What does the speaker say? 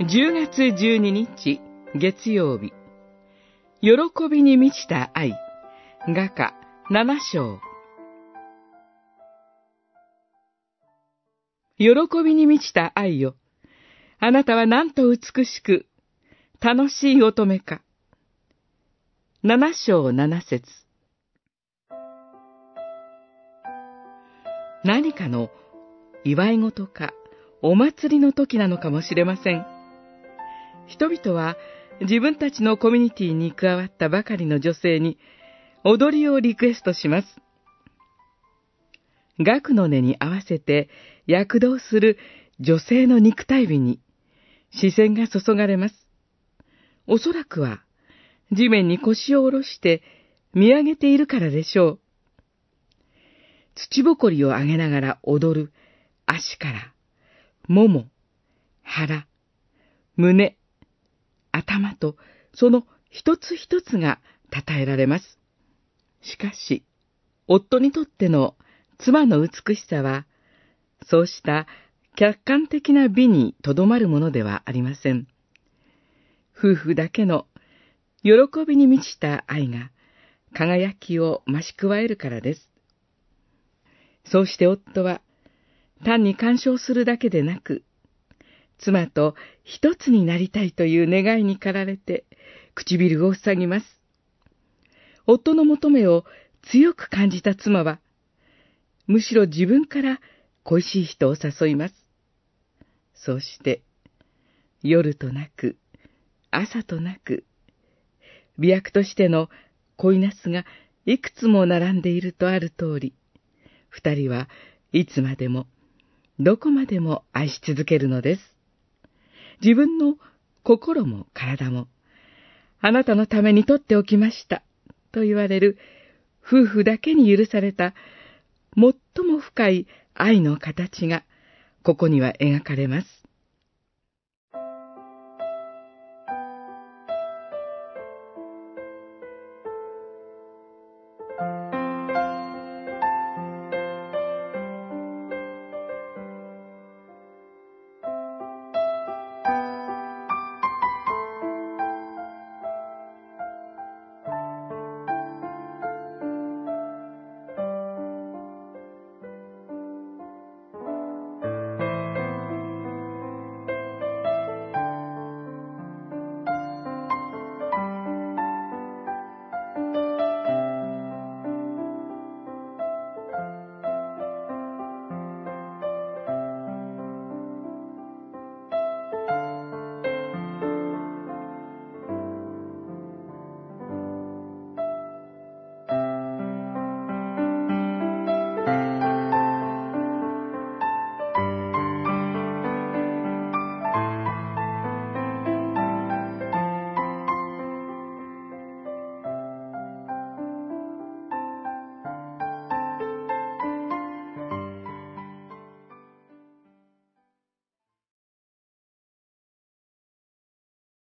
10月12日月曜日。喜びに満ちた愛。画家7章。喜びに満ちた愛よ。あなたはなんと美しく楽しい乙女か。7章7節。何かの祝い事かお祭りの時なのかもしれません。人々は自分たちのコミュニティに加わったばかりの女性に踊りをリクエストします。額の音に合わせて躍動する女性の肉体美に視線が注がれます。おそらくは地面に腰を下ろして見上げているからでしょう。土ぼこりを上げながら踊る足から、もも、腹、胸、頭とその一つ一つが称えられます。しかし、夫にとっての妻の美しさは、そうした客観的な美にとどまるものではありません。夫婦だけの喜びに満ちた愛が輝きを増し加えるからです。そうして夫は単に干渉するだけでなく、妻と一つになりたいという願いに駆られて、唇を塞ぎます。夫の求めを強く感じた妻は、むしろ自分から恋しい人を誘います。そして、夜となく、朝となく、美薬としての恋ナスがいくつも並んでいるとある通り、二人はいつまでも、どこまでも愛し続けるのです。自分の心も体も、あなたのために取っておきました、と言われる夫婦だけに許された最も深い愛の形が、ここには描かれます。